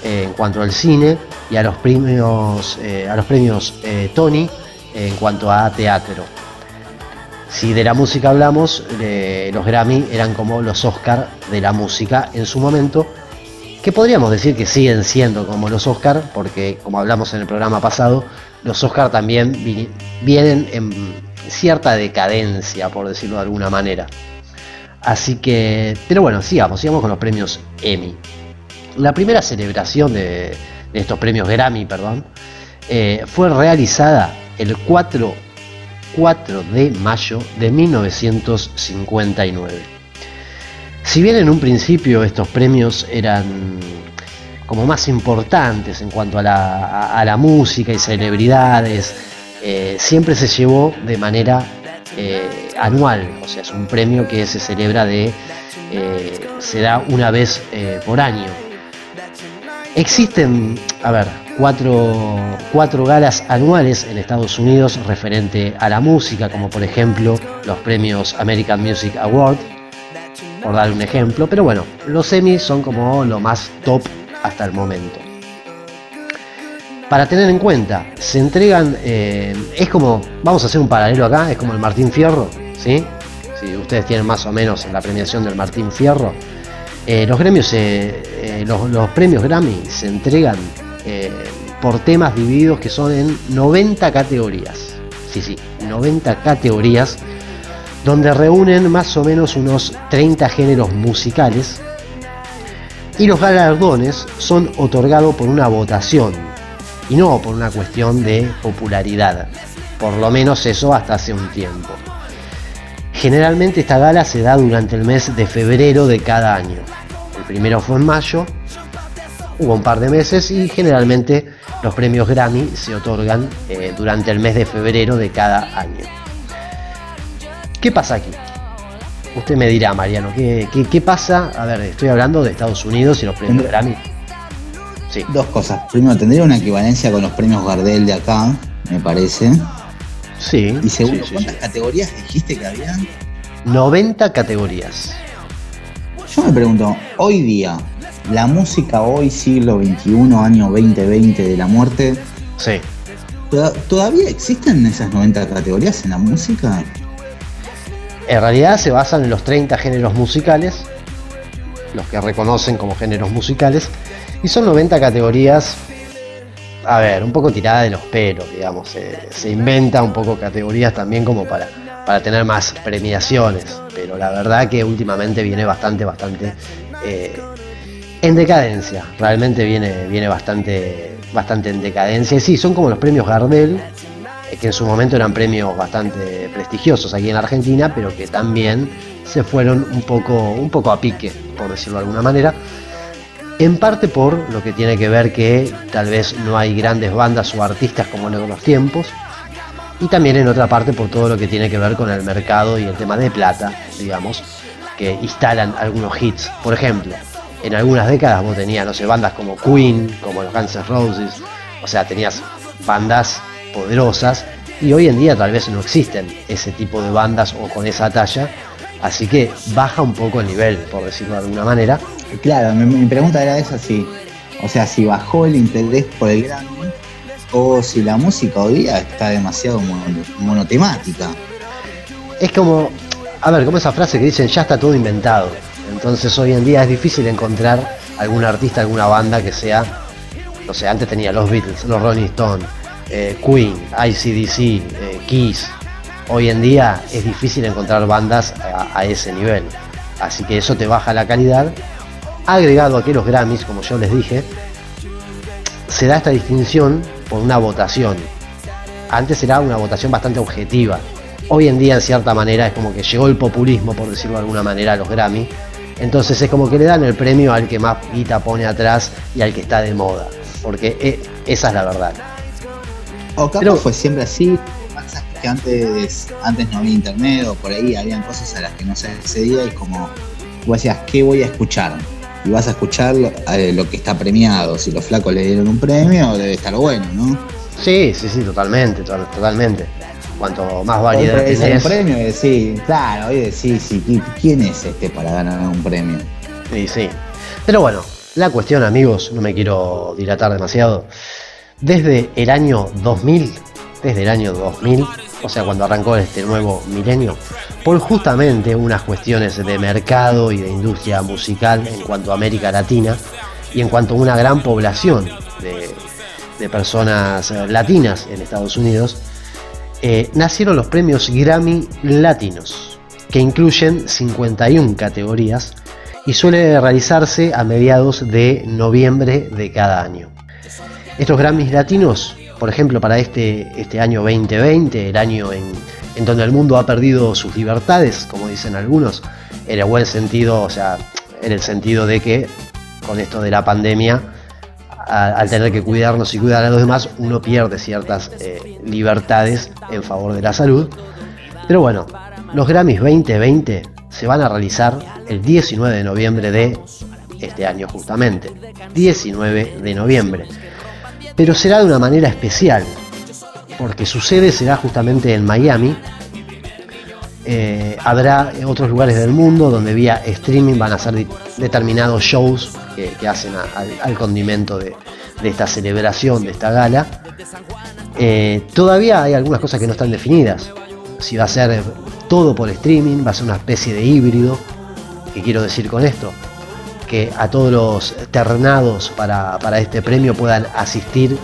en cuanto al cine y a los premios, a los premios Tony en cuanto a teatro. Si de la música hablamos, los Grammy eran como los Oscar de la música en su momento, que podríamos decir que siguen siendo como los Oscar, porque como hablamos en el programa pasado, los Oscar también vi- vienen en cierta decadencia, por decirlo de alguna manera. Así que, pero bueno, sigamos, sigamos con los premios Emmy. La primera celebración de, de estos premios Grammy, perdón, eh, fue realizada el 4, 4 de mayo de 1959. Si bien en un principio estos premios eran como más importantes en cuanto a la, a- la música y celebridades, eh, siempre se llevó de manera eh, anual, o sea, es un premio que se celebra de, eh, se da una vez por año. Existen, a ver, cuatro, cuatro galas anuales en Estados Unidos referente a la música, como por ejemplo los premios American Music Award, por dar un ejemplo, pero bueno, los Emmy son como lo más top hasta el momento. Para tener en cuenta, se entregan, eh, es como, vamos a hacer un paralelo acá, es como el Martín Fierro, ¿sí? Si ustedes tienen más o menos la premiación del Martín Fierro, eh, los, gremios eh, los, premios Grammy se entregan por temas divididos que son en 90 categorías. Sí, sí, 90 categorías donde reúnen más o menos unos 30 géneros musicales y los galardones son otorgados por una votación y no por una cuestión de popularidad. Por lo menos eso hasta hace un tiempo. Generalmente esta gala se da durante el mes de febrero de cada año. El primero fue en mayo, hubo un par de meses y generalmente los premios Grammy se otorgan eh, durante el mes de febrero de cada año. ¿Qué pasa aquí? Usted me dirá, Mariano, ¿qué, qué, qué pasa? A ver, estoy hablando de Estados Unidos y los premios Grammy. Sí. Dos cosas. Primero, tendría una equivalencia con los premios Gardel de acá, me parece. Sí. Y segundo, sí, sí, ¿cuántas sí. categorías dijiste que habían? 90 categorías. Yo me pregunto, hoy día, la música hoy, siglo XXI, año 2020 de la muerte, Sí. ¿toda- ¿todavía existen esas 90 categorías en la música? En realidad se basan en los 30 géneros musicales, los que reconocen como géneros musicales, y son 90 categorías, a ver, un poco tirada de los pelos, digamos, se, inventa un poco categorías también como para, para tener más premiaciones, pero la verdad que últimamente viene bastante, bastante eh, en decadencia, realmente viene, viene bastante, bastante en decadencia, y sí, son como los premios Gardel, que en su momento eran premios bastante prestigiosos aquí en Argentina, pero que también se fueron un poco, un poco a pique, por decirlo de alguna manera. En parte por lo que tiene que ver que tal vez no hay grandes bandas o artistas como en otros tiempos. Y también en otra parte por todo lo que tiene que ver con el mercado y el tema de plata, digamos, que instalan algunos hits. Por ejemplo, en algunas décadas vos tenías, no sé, bandas como Queen, como los Guns Roses, o sea, tenías bandas poderosas y hoy en día tal vez no existen ese tipo de bandas o con esa talla, así que baja un poco el nivel, por decirlo de alguna manera. Claro, mi, mi pregunta era esa, si, o sea, si bajó el interés por el Grammy o si la música hoy día está demasiado mono- monotemática. Es como, a ver, como esa frase que dicen ya está todo inventado. Entonces hoy en día es difícil encontrar algún artista, alguna banda que sea, no sé, antes tenía los Beatles, los Rolling Stones, eh, Queen, ICDC, eh, Kiss. Hoy en día es difícil encontrar bandas a, a ese nivel. Así que eso te baja la calidad. Agregado a que los Grammys, como yo les dije, se da esta distinción por una votación. Antes era una votación bastante objetiva. Hoy en día, en cierta manera, es como que llegó el populismo, por decirlo de alguna manera, a los Grammy. Entonces es como que le dan el premio al que más guita pone atrás y al que está de moda. Porque eh, esa es la verdad. O capaz Pero- fue siempre así. Pasa que antes, antes no había internet o por ahí habían cosas a las que no se accedía y como vos decías, ¿qué voy a escuchar? Y vas a escuchar lo, eh, lo que está premiado. Si los flacos le dieron un premio, debe estar bueno, ¿no? Sí, sí, sí, totalmente, to- totalmente. Cuanto más variedad un tenés, premio y decir, claro, hoy decís, sí, ¿qui- ¿quién es este para ganar un premio? Sí, sí. Pero bueno, la cuestión, amigos, no me quiero dilatar demasiado. Desde el año 2000, desde el año 2000, o sea, cuando arrancó este nuevo milenio, por justamente unas cuestiones de mercado y de industria musical en cuanto a América Latina y en cuanto a una gran población de, personas eh, latinas en Estados Unidos, eh, nacieron los premios Grammy Latinos, que incluyen 51 categorías y suele realizarse a mediados de noviembre de cada año. Estos Grammys latinos, por ejemplo, para este, este año 2020, el año en, en donde el mundo ha perdido sus libertades, como dicen algunos, en el buen sentido, o sea, en el sentido de que con esto de la pandemia al tener que cuidarnos y cuidar a los demás, uno pierde ciertas eh, libertades en favor de la salud. Pero bueno, los Grammys 2020 se van a realizar el 19 de noviembre de este año justamente. 19 de noviembre. Pero será de una manera especial, porque su sede será justamente en Miami. Eh, habrá otros lugares del mundo donde vía streaming van a ser determinados shows que, hacen al, condimento de, esta celebración, de esta gala. Eh, todavía hay algunas cosas que no están definidas. Si va a ser todo por streaming, va a ser una especie de híbrido. ¿Qué quiero decir con esto? Que a todos los ternados para, para este premio puedan asistir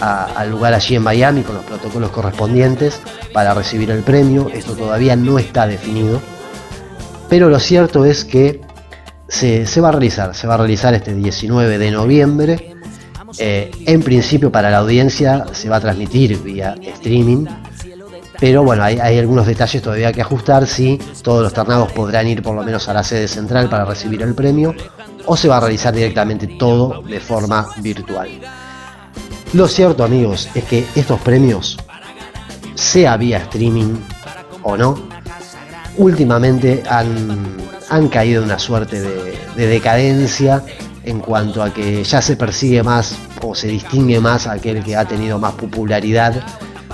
al lugar allí en Miami con los protocolos correspondientes para recibir el premio. Esto todavía no está definido. Pero lo cierto es que se, se va a realizar, se va a realizar este 19 de noviembre. Eh, en principio para la audiencia se va a transmitir vía streaming. Pero bueno, hay, hay algunos detalles todavía que ajustar si todos los ternados podrán ir por lo menos a la sede central para recibir el premio o se va a realizar directamente todo de forma virtual. Lo cierto amigos es que estos premios, sea vía streaming o no, últimamente han, han caído en una suerte de, de decadencia en cuanto a que ya se persigue más o se distingue más a aquel que ha tenido más popularidad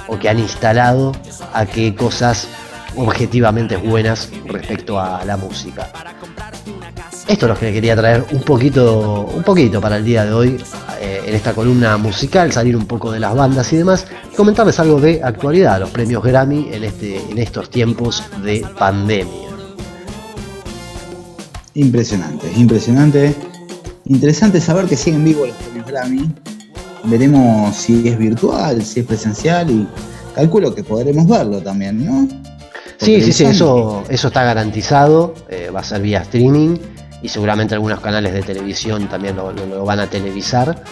o que han instalado a que cosas objetivamente buenas respecto a la música. Esto es lo que quería traer un poquito, un poquito para el día de hoy eh, en esta columna musical, salir un poco de las bandas y demás, y comentarles algo de actualidad, los premios Grammy en, este, en estos tiempos de pandemia. Impresionante, impresionante. Interesante saber que siguen vivos los premios Grammy. Veremos si es virtual, si es presencial y calculo que podremos verlo también, ¿no? Sí, sí, sí, eso, eso está garantizado, eh, va a ser vía streaming y seguramente algunos canales de televisión también lo, lo- lo van a televisar.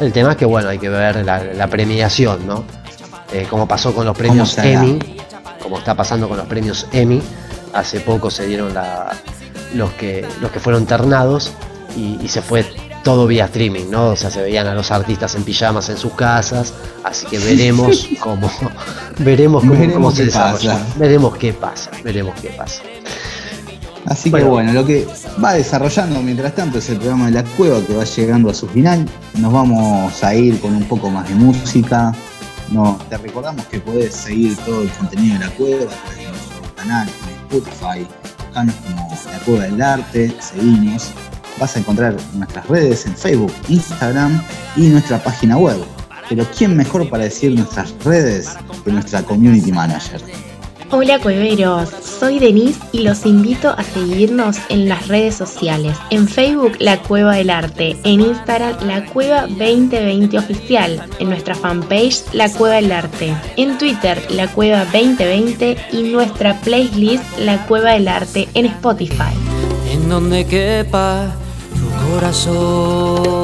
El tema es que, bueno, hay que ver la, la premiación, ¿no? Eh, como pasó con los premios? Emmy, como está pasando con los premios Emmy, hace poco se dieron la- los, que, los que fueron ternados y, y se fue todo vía streaming, ¿no? O sea, se veían a los artistas en pijamas en sus casas, así que veremos cómo, veremos cómo, Veremos cómo se desarrolla. Veremos qué pasa, veremos qué pasa. Así Bueno. que bueno, lo que va desarrollando mientras tanto es el programa de la cueva que va llegando a su final. Nos vamos a ir con un poco más de música. No, te recordamos que podés seguir todo el contenido de la cueva a través de nuestro canal en Spotify. Buscanos como La Cueva del Arte, seguimos. Vas a encontrar nuestras redes en Facebook, Instagram y nuestra página web. Pero ¿quién mejor para decir nuestras redes que nuestra community manager? Hola cueveros, soy Denise y los invito a seguirnos en las redes sociales. En Facebook La Cueva del Arte, en Instagram La Cueva 2020 Oficial, en nuestra fanpage La Cueva del Arte, en Twitter La Cueva 2020 y nuestra playlist La Cueva del Arte en Spotify. en donde quepa tu corazón.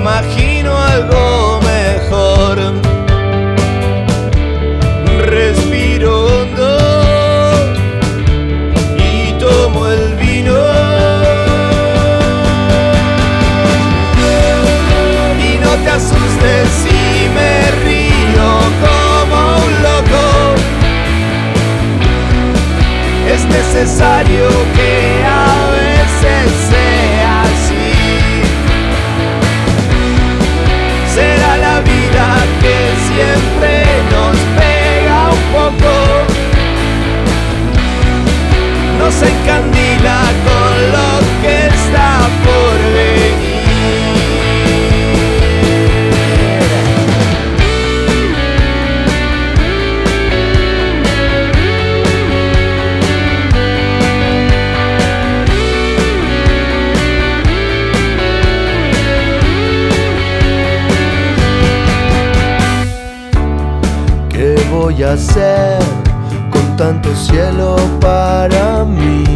Imagino algo mejor. Respiro hondo y tomo el vino. Y no te asustes si me río como un loco. Es necesario que a veces poco. Nos encandila con lo que voy a hacer con tanto cielo para mí?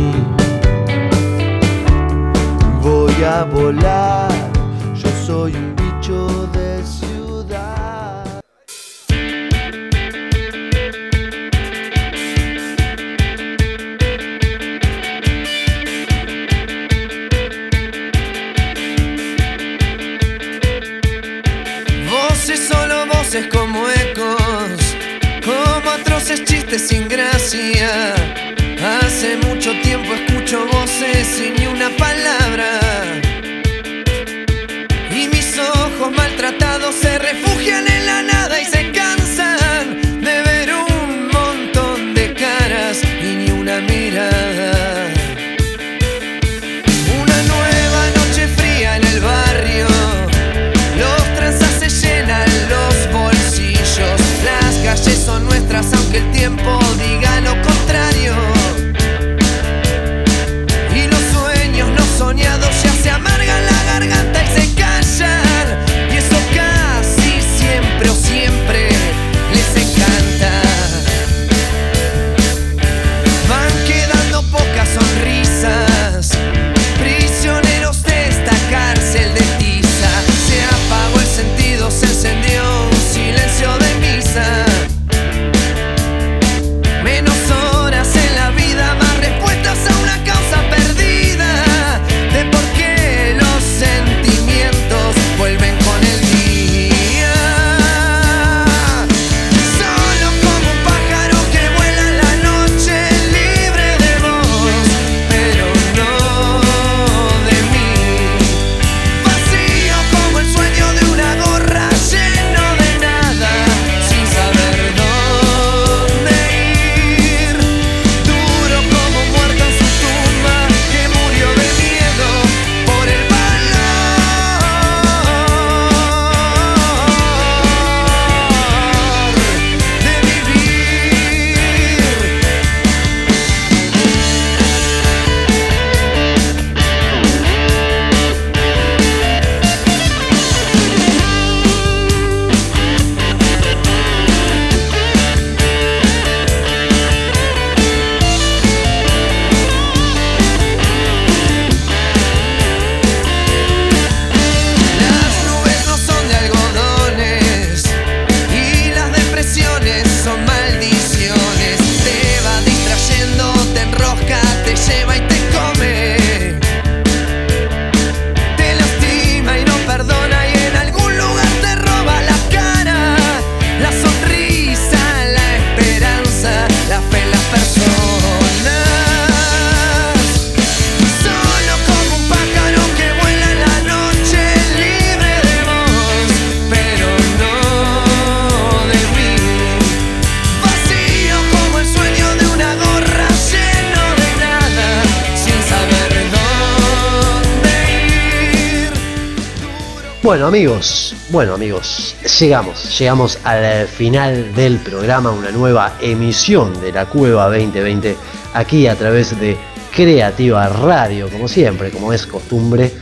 Bueno amigos, bueno amigos, llegamos, llegamos al final del programa, una nueva emisión de la Cueva 2020, aquí a través de Creativa Radio, como siempre, como es costumbre,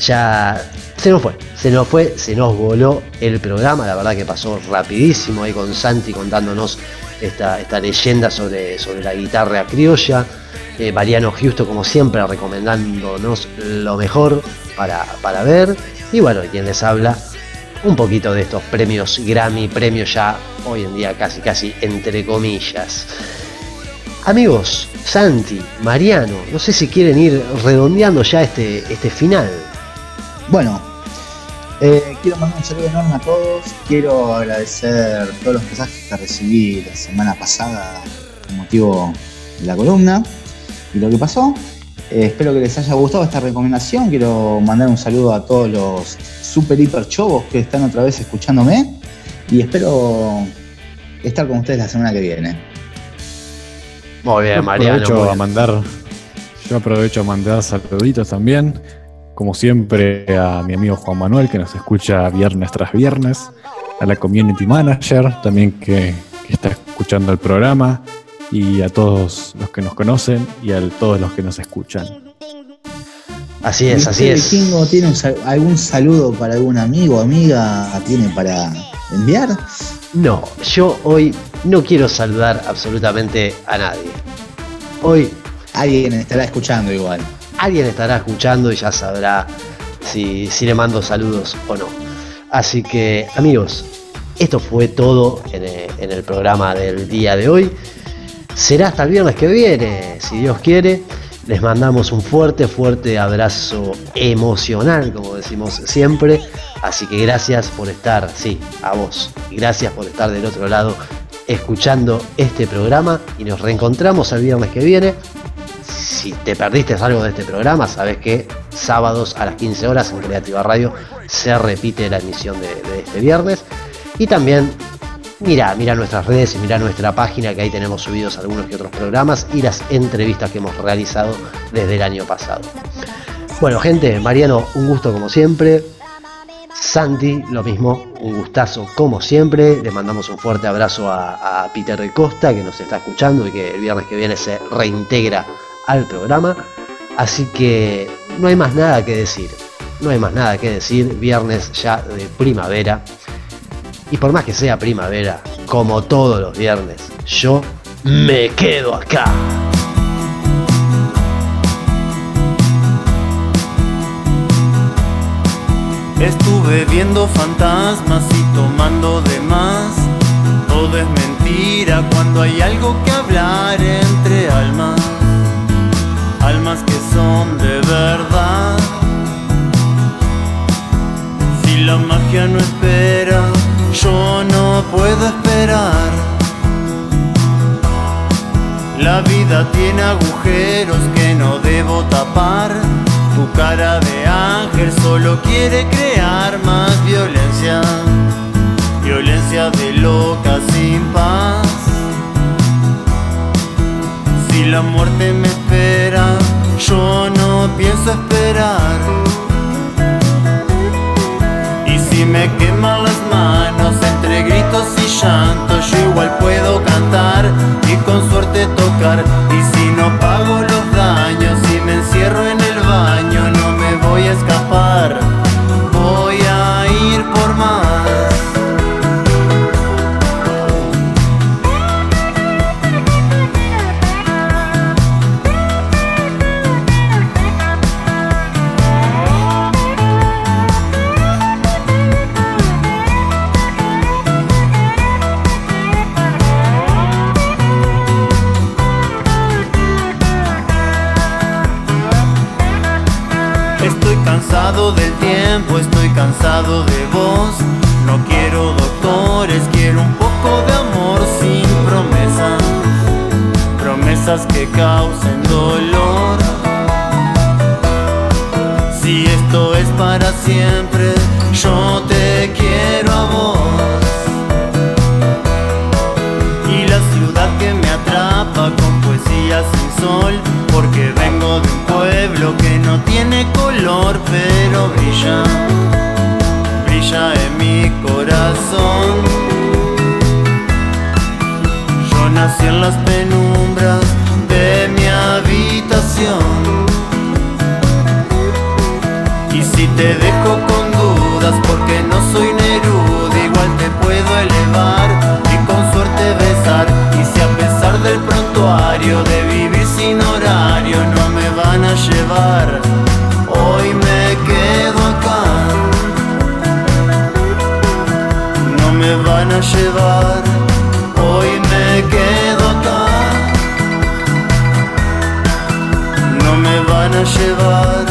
ya se nos fue, se nos fue, se nos voló el programa, la verdad que pasó rapidísimo ahí con Santi contándonos esta, leyenda sobre, sobre la guitarra criolla, eh, Mariano Justo como siempre recomendándonos lo mejor para, para ver, y bueno, quien les habla, un poquito de estos premios Grammy, premios ya hoy en día casi casi entre comillas. Amigos, Santi, Mariano, no sé si quieren ir redondeando ya este, este final. Bueno, eh, quiero mandar un saludo enorme a todos. Quiero agradecer todos los mensajes que recibí la semana pasada con motivo de la columna y lo que pasó. Eh, espero que les haya gustado esta recomendación. Quiero mandar un saludo a todos los super hiper chovos que están otra vez escuchándome y espero estar con ustedes la semana que viene. Muy bien, Mariano. Aprovecho muy a mandar Yo aprovecho a mandar saluditos también, como siempre, a mi amigo Juan Manuel, que nos escucha viernes tras viernes, a la community manager también que, que está escuchando el programa, y a todos los que nos conocen y a todos los que nos escuchan. Así es, así ¿El es. Kingo tiene un sal- algún saludo para algún amigo o amiga? ¿Tiene para enviar? No, yo hoy no quiero saludar absolutamente a nadie. Hoy Alguien estará escuchando igual. alguien estará escuchando y ya sabrá si, si le mando saludos o no. Así que amigos, esto fue todo en el, en el programa del día de hoy. Será hasta el viernes que viene, si Dios quiere. Les mandamos un fuerte, fuerte abrazo emocional, como decimos siempre. Así que gracias por estar, sí, a vos. Gracias por estar del otro lado escuchando este programa. Y nos reencontramos el viernes que viene si te perdiste algo de este programa, sabes que sábados a las 15 horas en Creativa Radio se repite la emisión de, de este viernes. Y también mira, mira nuestras redes y mira nuestra página que ahí tenemos subidos algunos que otros programas y las entrevistas que hemos realizado desde el año pasado. Bueno, gente, Mariano, un gusto como siempre. Santi, lo mismo, un gustazo como siempre. Le mandamos un fuerte abrazo a, Peter de Costa que nos está escuchando y que el viernes que viene se reintegra al programa. Así que no hay más nada que decir. No hay más nada que decir. Viernes ya de primavera. Y por más que sea primavera, como todos los viernes, yo me quedo acá. Estuve viendo fantasmas y tomando de más. Todo es mentira cuando hay algo que hablar entre almas. Almas que son de verdad. Si la magia no espera, yo no puedo esperar. La vida tiene agujeros que no debo tapar. Tu cara de ángel solo quiere crear más violencia. Violencia de loca sin paz. Si la muerte me espera, yo no pienso esperar. Y si me entre llantos, yo igual puedo cantar y con suerte tocar. Y si no pago los daños y me encierro en el baño, no me voy a escapar. De vos. No quiero doctores, quiero un poco de amor sin promesas. Promesas que causen dolor. Si esto es para siempre, yo te quiero a vos. Y la ciudad que me atrapa con poesía sin sol, porque vengo de un pueblo que no tiene color, pero brilla En las penumbras de mi habitación. Y si te dejo con dudas porque no soy Neruda, igual te puedo elevar y con suerte besar. Y si a pesar del prontuario de vivir sin horario no me van a llevar, hoy me quedo acá. No me van a llevar quedo acá. No me van a llevar.